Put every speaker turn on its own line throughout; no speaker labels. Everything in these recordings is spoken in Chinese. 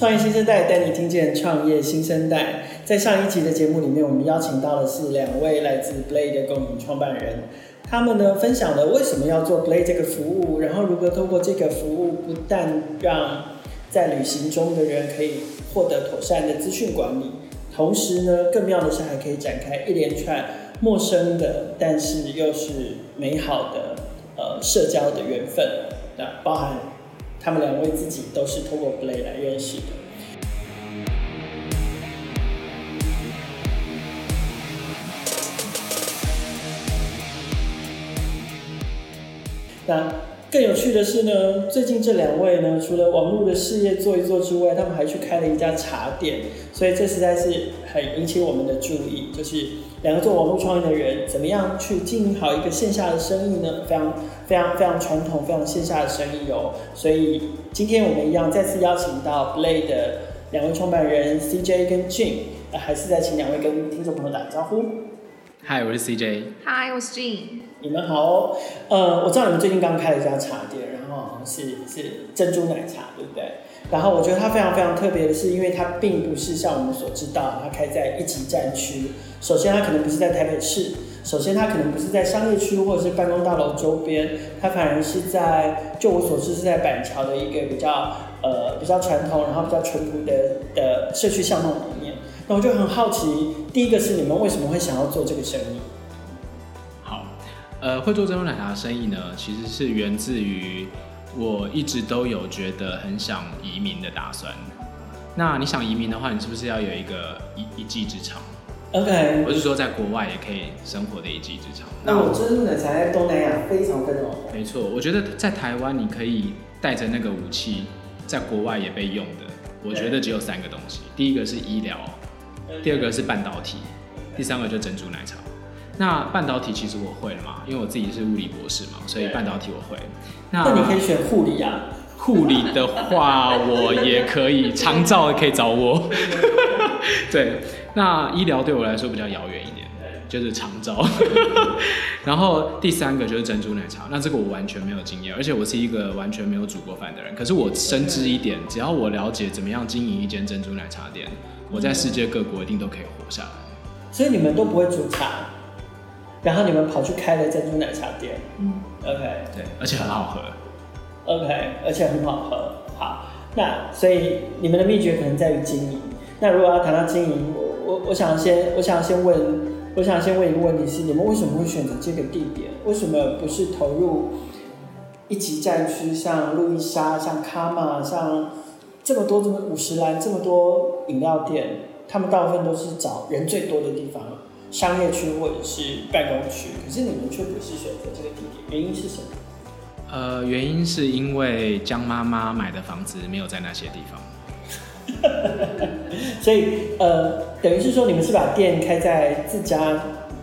创业新生代带你听见创业新生代。在上一集的节目里面，我们邀请到的是两位来自 Blade 的共同创办人，他们呢分享了为什么要做 Blade 这个服务，然后如何通过这个服务，不但让在旅行中的人可以获得妥善的资讯管理，同时呢，更妙的是还可以展开一连串陌生的，但是又是美好的呃社交的缘分，那包含他们两位自己都是通过 Play 来认识的。那更有趣的是呢，最近这两位呢，除了网络的事业做一做之外，他们还去开了一家茶店，所以这实在是很引起我们的注意。就是两个做网络创业的人，怎么样去经营好一个线下的生意呢？非常非常非常传统、非常线下的生意哦。所以今天我们一样再次邀请到 Play 的两位创办人 CJ 跟 Jean，还是再请两位跟听众朋友打个招呼。
Hi，我是 CJ。
Hi，我是 Jean。
你们好哦，呃，我知道你们最近刚开了一家茶店，然后是是珍珠奶茶，对不对？然后我觉得它非常非常特别的是，因为它并不是像我们所知道，它开在一级战区。首先，它可能不是在台北市；首先，它可能不是在商业区或者是办公大楼周边，它反而是在，就我所知是在板桥的一个比较呃比较传统，然后比较淳朴的的社区巷弄里面。那我就很好奇，第一个是你们为什么会想要做这个生意？
好呃，会做珍珠奶茶生意呢，其实是源自于我一直都有觉得很想移民的打算。那你想移民的话，你是不是要有一个一一技之长
？OK，
我是说在国外也可以生活的一技之长。
那我珍珠奶茶在东南亚非常非常好。
没错，我觉得在台湾你可以带着那个武器，在国外也被用的。我觉得只有三个东西，第一个是医疗，第二个是半导体，第三个就珍珠奶茶。那半导体其实我会了嘛，因为我自己是物理博士嘛，所以半导体我会。
那，那你可以选护理啊。
护理的话，我也可以，长照可以找我。对，那医疗对我来说比较遥远一点，就是长照。然后第三个就是珍珠奶茶，那这个我完全没有经验，而且我是一个完全没有煮过饭的人。可是我深知一点，只要我了解怎么样经营一间珍珠奶茶店，我在世界各国一定都可以活下来。
所以你们都不会煮茶？然后你们跑去开了珍珠奶茶店，嗯，OK，
对，而且很好喝
，OK，而且很好喝。好，那所以你们的秘诀可能在于经营。那如果要谈到经营，我我我想先我想先问，我想先问一个问题是：你们为什么会选择这个地点？为什么不是投入一级战区，像路易莎、像卡玛、像这么多这么五十岚这么多饮料店？他们大部分都是找人最多的地方。商业区或者是办公区，可是你们却不是选择这个地点，原因是什么？
呃，原因是因为江妈妈买的房子没有在那些地方，
所以呃，等于是说你们是把店开在自家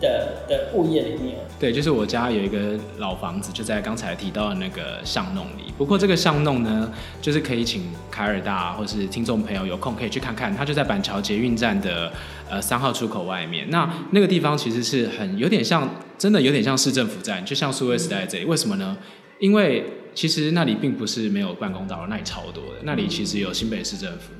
的的物业里面，
对，就是我家有一个老房子，就在刚才提到的那个巷弄里。不过这个巷弄呢，就是可以请凯尔大或是听众朋友有空可以去看看，它就在板桥捷运站的呃三号出口外面。那那个地方其实是很有点像，真的有点像市政府站，就像数位时代这里。为什么呢？因为其实那里并不是没有办公大楼，那里超多的，那里其实有新北市政府。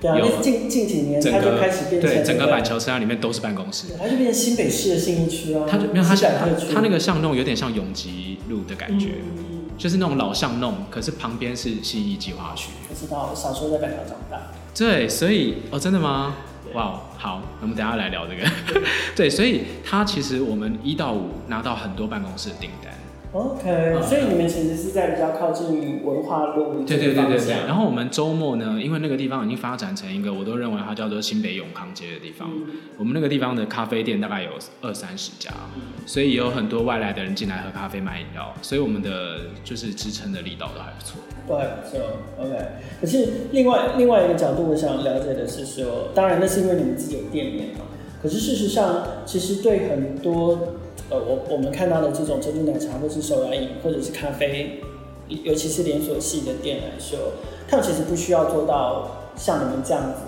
对啊，近近几年它就开始变成
对整个板桥车站里面都是办公室，
它就变成新北市的信义区啊。
它就没有它它它那个巷弄有点像永吉路的感觉，嗯、就是那种老巷弄，可是旁边是信义计划区。
我知道，我小时候在板桥长大。
对，所以哦，真的吗？哇，wow, 好，那我们等下来聊这个。对，所以它其实我们一到五拿到很多办公室的订单。
OK，、嗯、所以你们其实是在比较靠近文化路。对对对对对。
然后我们周末呢，因为那个地方已经发展成一个，我都认为它叫做新北永康街的地方。嗯、我们那个地方的咖啡店大概有二三十家，嗯、所以有很多外来的人进来喝咖啡、买饮料，所以我们的就是支撑的力道都还不错。
对，不错。OK，可是另外另外一个角度，我想了解的是说，当然那是因为你们自己有店面嘛。可是事实上，其实对很多。呃，我我们看到的这种珍珠奶茶，或是手摇饮，或者是咖啡，尤其是连锁系的店来说，他们其实不需要做到像你们这样子，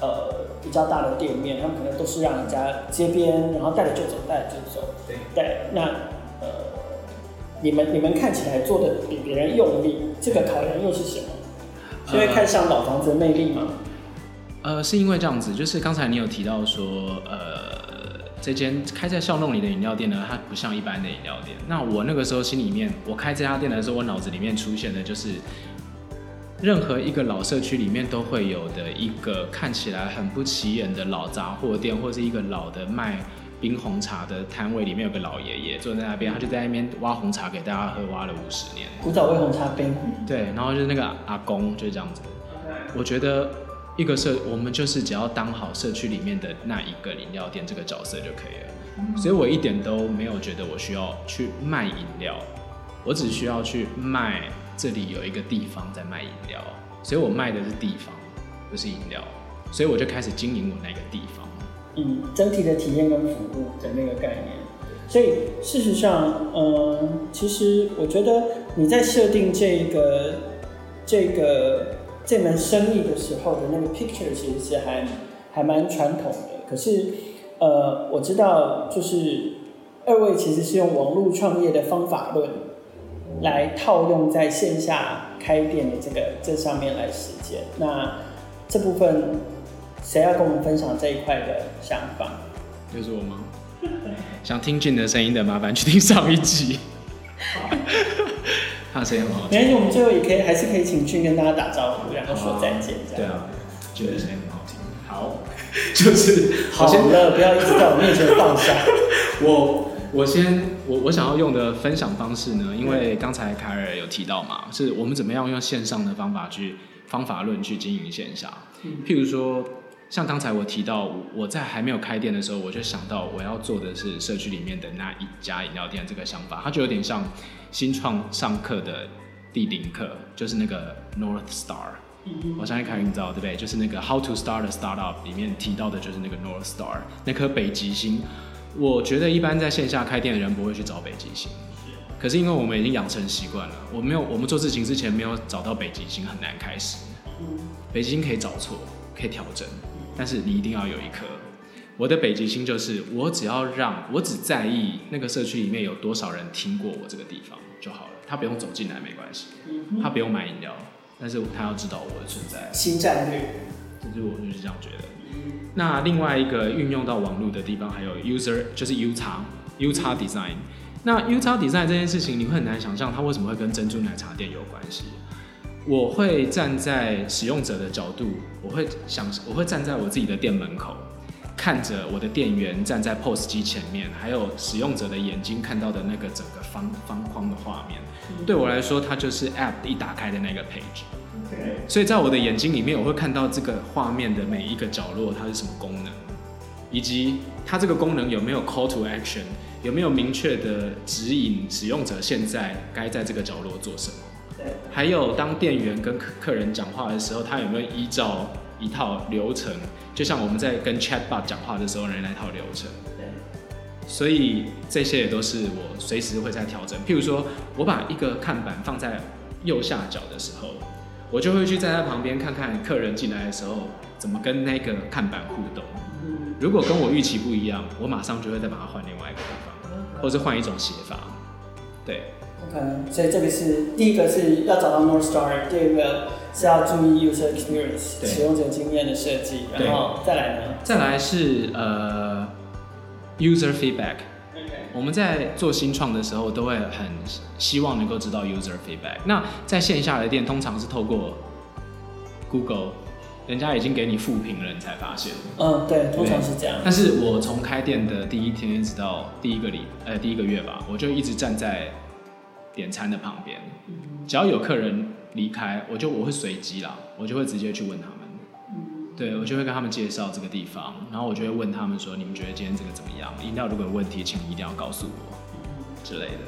呃，比较大的店面，他们可能都是让人家街边，然后带着就走，带着就走。对，对，那呃，你们你们看起来做的比别人用力，这个考量又是什么？因为看上老房子的魅力吗？
呃，是因为这样子，就是刚才你有提到说，呃，这间开在巷弄里的饮料店呢，它不像一般的饮料店。那我那个时候心里面，我开这家店的时候，我脑子里面出现的就是，任何一个老社区里面都会有的一个看起来很不起眼的老杂货店，或是一个老的卖。冰红茶的摊位里面有个老爷爷坐在那边，他就在那边挖红茶给大家喝，挖了五十年。
古早味红茶冰。
对，然后就是那个阿公就是这样子。我觉得一个社，我们就是只要当好社区里面的那一个饮料店这个角色就可以了。所以我一点都没有觉得我需要去卖饮料，我只需要去卖这里有一个地方在卖饮料，所以我卖的是地方，不是饮料。所以我就开始经营我那个地方。
以整体的体验跟服务的那个概念，所以事实上，嗯，其实我觉得你在设定这个这个这门生意的时候的那个 picture 其实是还还蛮传统的。可是，呃，我知道就是二位其实是用网络创业的方法论来套用在线下开店的这个这上面来实践。那这部分。谁要跟我们分享这一块的想法？
就是我吗？想听俊的声音的，麻烦去听上一集。他声音很好听。
没关系，我们最后也可以，还是可以请俊跟大家打招呼，然后说再见。
对啊，觉得声音很好听。好，就是
好了，不要一直在我面前放下。
我我先我我想要用的分享方式呢，因为刚才凯尔有提到嘛，是我们怎么样用线上的方法去方法论去经营线下，譬如说。像刚才我提到，我在还没有开店的时候，我就想到我要做的是社区里面的那一家饮料店这个想法，它就有点像新创上课的第零课，就是那个 North Star。我相信凯你知道对不对？就是那个 How to Start a Startup 里面提到的就是那个 North Star 那颗北极星。我觉得一般在线下开店的人不会去找北极星，可是因为我们已经养成习惯了，我没有我们做事情之前没有找到北极星很难开始。北极星可以找错，可以调整。但是你一定要有一颗，我的北极星就是我只要让我只在意那个社区里面有多少人听过我这个地方就好了，他不用走进来没关系，他不用买饮料，但是他要知道我的存在。
新战略，
就是我就是这样觉得。那另外一个运用到网络的地方还有 user 就是 U 叉 U 叉 design，那 U 叉 design 这件事情你会很难想象它为什么会跟珍珠奶茶店有关系。我会站在使用者的角度，我会想，我会站在我自己的店门口，看着我的店员站在 POS 机前面，还有使用者的眼睛看到的那个整个方方框的画面，对我来说，它就是 App 一打开的那个 page。所以在我的眼睛里面，我会看到这个画面的每一个角落，它是什么功能，以及它这个功能有没有 Call to Action，有没有明确的指引使用者现在该在这个角落做什么。还有，当店员跟客客人讲话的时候，他有没有依照一套流程？就像我们在跟 Chatbot 讲话的时候，人那套流程。对。所以这些也都是我随时会在调整。譬如说，我把一个看板放在右下角的时候，我就会去站在旁边看看客人进来的时候怎么跟那个看板互动。如果跟我预期不一样，我马上就会再把它换另外一个地方，或者是换一种写法。对。
OK，所以这个是第一个是要找到 North Star，第二个是要注意 User Experience 使用者经验的设计，然后再来呢？
再来是呃 User Feedback。我们在做新创的时候，都会很希望能够知道 User Feedback。那在线下的店，通常是透过 Google，人家已经给你复评了，你才发现。
嗯，对，通常是这样。
但是我从开店的第一天一直到第一个礼，呃，第一个月吧，我就一直站在。点餐的旁边，只要有客人离开，我就我会随机啦，我就会直接去问他们，对，我就会跟他们介绍这个地方，然后我就会问他们说，你们觉得今天这个怎么样？饮料如果有问题，请你一定要告诉我之类的。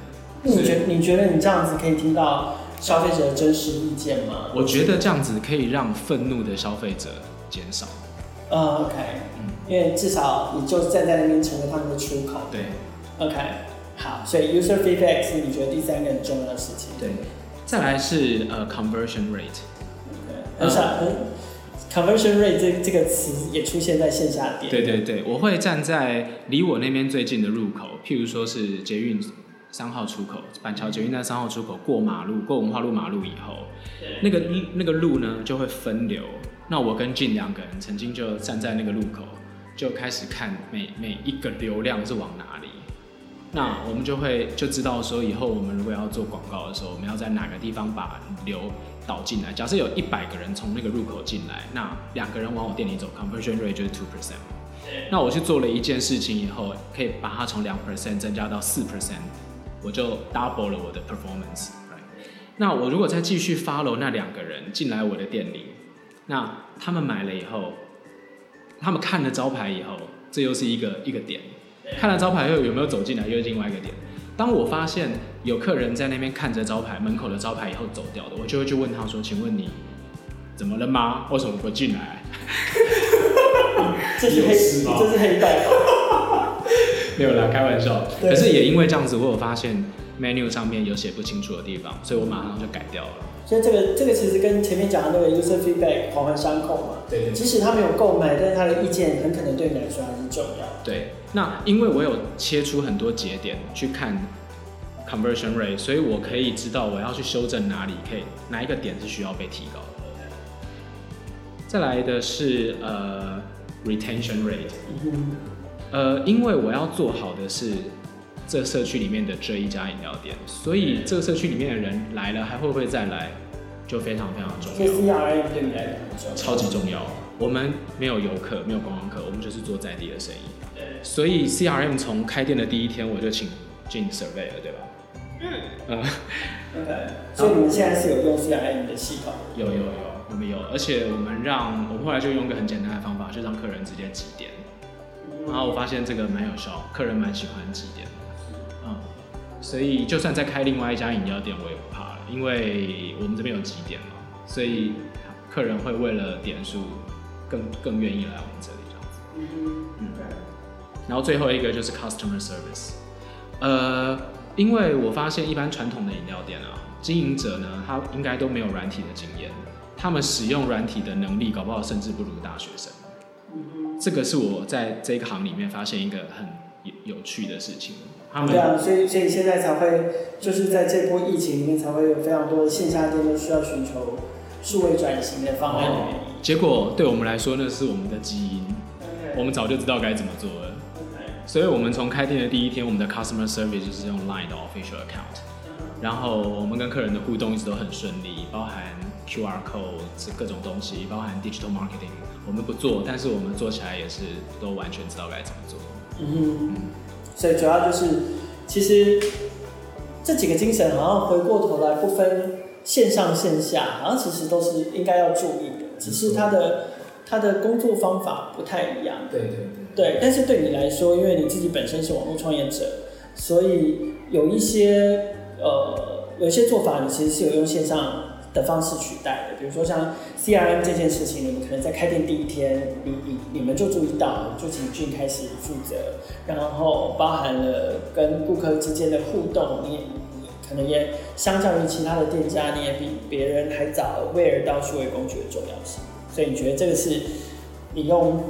你觉你觉得你这样子可以听到消费者的真实意见吗？
我觉得这样子可以让愤怒的消费者减少。
Uh, OK，嗯，因为至少你就站在那边成为他们的出口。
对
，OK。好，所以 user feedback 是你觉得第三个很重要的事情。
对，再来是呃、uh, conversion rate。
很少，conversion rate 这这个词也出现在线下店。
对对对，我会站在离我那边最近的入口，譬如说是捷运三号出口，板桥捷运站三号出口过马路，过文化路马路以后，那个那个路呢就会分流。那我跟俊两个人曾经就站在那个路口，就开始看每每一个流量是往哪里。那我们就会就知道说，以后我们如果要做广告的时候，我们要在哪个地方把流导进来。假设有一百个人从那个入口进来，那两个人往我店里走，conversion rate 就是 two percent。那我去做了一件事情以后，可以把它从两 percent 增加到四 percent，我就 double 了我的 performance。那我如果再继续 follow 那两个人进来我的店里，那他们买了以后，他们看了招牌以后，这又是一个一个点。看了招牌又有没有走进来，又是另外一个点。当我发现有客人在那边看着招牌门口的招牌以后走掉的，我就会去问他说：“请问你怎么了吗？为什么不进来？”
这是黑？这是黑带。
没有啦，开玩笑。可是也因为这样子，我有发现 menu 上面有写不清楚的地方，所以我马上就改掉了。
所以这个这个其实跟前面讲的那个 user feedback 环环相扣嘛。对，对。即使他没有购买，但是他的意见很可能对你来说还是重要。
对。那因为我有切出很多节点去看 conversion rate，所以我可以知道我要去修正哪里，可以哪一个点是需要被提高的。再来的是呃 retention rate，呃，因为我要做好的是这社区里面的这一家饮料店，所以这个社区里面的人来了还会不会再来，就非常非常重要。
CRM 对你来讲
超级重要。我们没有游客，没有观光客，我们就是做在地的生意。所以 CRM 从开店的第一天我就请进 survey 了，对吧？嗯嗯。
OK。所以你们现在是有用 CRM 的系统？
有有有，我们有，而且我们让我们后来就用一个很简单的方法，就让客人直接集点。然后我发现这个蛮有效，客人蛮喜欢集点。所以就算再开另外一家饮料店，我也不怕了，因为我们这边有几点嘛，所以客人会为了点数更更愿意来我们这里这样子。嗯嗯。然后最后一个就是 customer service，呃，因为我发现一般传统的饮料店啊，经营者呢，他应该都没有软体的经验，他们使用软体的能力，搞不好甚至不如大学生。嗯，这个是我在这个行里面发现一个很有有趣的事情。他们
对啊，所以所以现在才会就是在这波疫情里面才会有非常多的线下店都需要寻求数位转型的方案。哦，
结果对我们来说，那是我们的基因.我们早就知道该怎么做了。所以，我们从开店的第一天，我们的 customer service 就是用 Line 的 official account，然后我们跟客人的互动一直都很顺利，包含 QR code 各种东西，包含 digital marketing，我们不做，但是我们做起来也是都完全知道该怎么做。嗯嗯。
所以主要就是，其实这几个精神好像回过头来不分线上线下，好像其实都是应该要注意的，只是他的他的工作方法不太一样。
对对对。
对，但是对你来说，因为你自己本身是网络创业者，所以有一些呃，有一些做法，你其实是有用线上的方式取代的。比如说像 CRM 这件事情，你们可能在开店第一天，你你你们就注意到，就请俊开始负责，然后包含了跟顾客之间的互动，你你可能也相较于其他的店家，你也比别人还早 aware 到数位工具的重要性。所以你觉得这个是你用？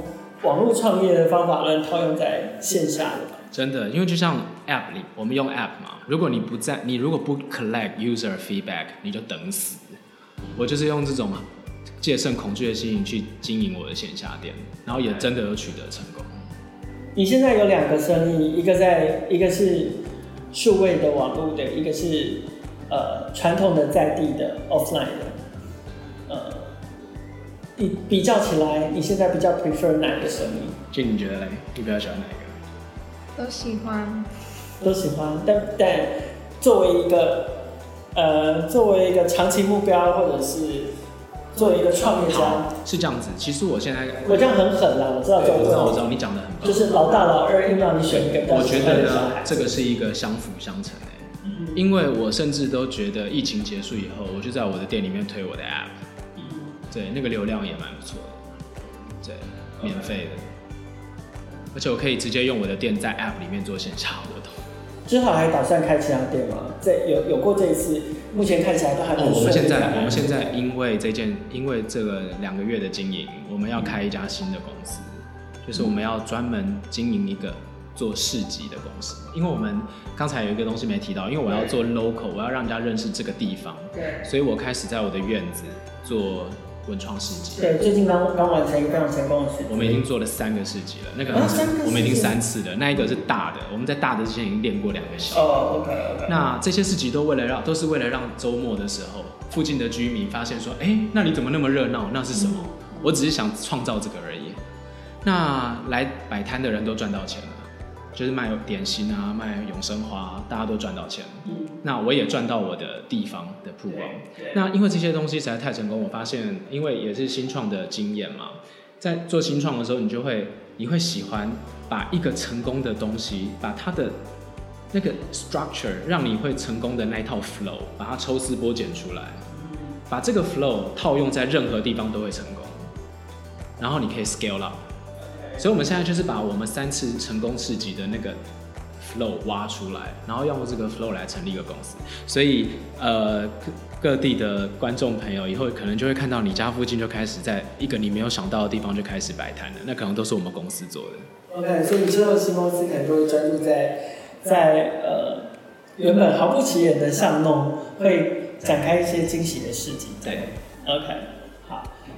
网络创业的方法论，套用在线下的。
真的，因为就像 App 里，我们用 App 嘛，如果你不在，你如果不 collect user feedback，你就等死。我就是用这种戒慎恐惧的心情去经营我的线下店，然后也真的有取得成功。
你现在有两个生意，一个在，一个是数位的网络的，一个是呃传统的在地的 offline 的。比比较起来，你现在比较 prefer 哪个生意？
就你觉得嘞？你比较喜欢哪一
个？都喜欢，
都喜欢。但但作为一个呃，作为一个长期目标，或者是作为一个创业家，
是这样子。其实我现在
我这样很狠啦，我知道，我
知道，我知道你讲的很棒。
就是老大老二硬让你选一个。
我觉得呢，这个是一个相辅相成的。嗯，因为我甚至都觉得疫情结束以后，我就在我的店里面推我的 app。对，那个流量也蛮不错的，对，免费的，Okay. 而且我可以直接用我的店在 App 里面做线下活动。
之后还打算开其他店吗？这有有过这一次，目前看起来都还蛮顺利。
哦，我们现在我们现在因为这件，因为这个两个月的经营，我们要开一家新的公司，嗯、就是我们要专门经营一个做市集的公司，因为我们刚才有一个东西没提到，因为我要做 local，我要让人家认识这个地方，
对，
所以我开始在我的院子做文创市集。
对，最近刚刚完成一个非常成功的事情。
我们已经做了三个市集了，那个、
啊、
我们已经三次了，那一个是大的，我们在大的之前已经练过两个小。
哦，OK OK。
那这些市集都为了让，都是为了让周末的时候，附近的居民发现说，哎、欸，那里怎么那么热闹？那是什么？嗯、我只是想创造这个而已。那来摆摊的人都赚到钱了，就是卖点心啊，卖永生花，大家都赚到钱。嗯，那我也赚到我的地方的曝光。那因为这些东西实在太成功，我发现，因为也是新创的经验嘛，在做新创的时候，你就会，你会喜欢把一个成功的东西，把它的那个 structure，让你会成功的那一套 flow，把它抽丝剥茧出来，把这个 flow 套用在任何地方都会成功，然后你可以 scale up。所以，我们现在就是把我们三次成功市集的那个 flow 挖出来，然后用这个 flow 来成立一个公司。所以，呃，各地的观众朋友以后可能就会看到你家附近就开始在一个你没有想到的地方就开始摆摊了，那可能都是我们公司做的。
OK，所以之后新公司可能就会专注在在呃原本毫不起眼的巷弄，会展开一些惊喜的事情。
对
，OK。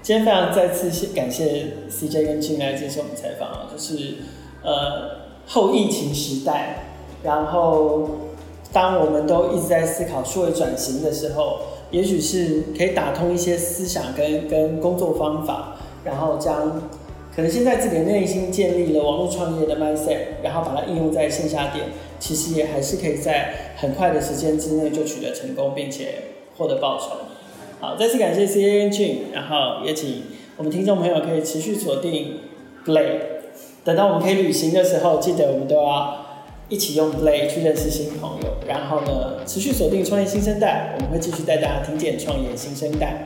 今天非常再次谢感谢 CJ 跟 Jin 来接受我们采访啊，就是呃后疫情时代，然后当我们都一直在思考数位转型的时候，也许是可以打通一些思想跟跟工作方法，然后将可能现在自己内心建立了网络创业的 mindset，然后把它应用在线下店，其实也还是可以在很快的时间之内就取得成功，并且获得报酬。好，再次感谢 CA NQ 然后也请我们听众朋友可以持续锁定 Play，等到我们可以旅行的时候，记得我们都要一起用 Play 去认识新朋友，然后呢，持续锁定创业新生代，我们会继续带大家听见创业新生代。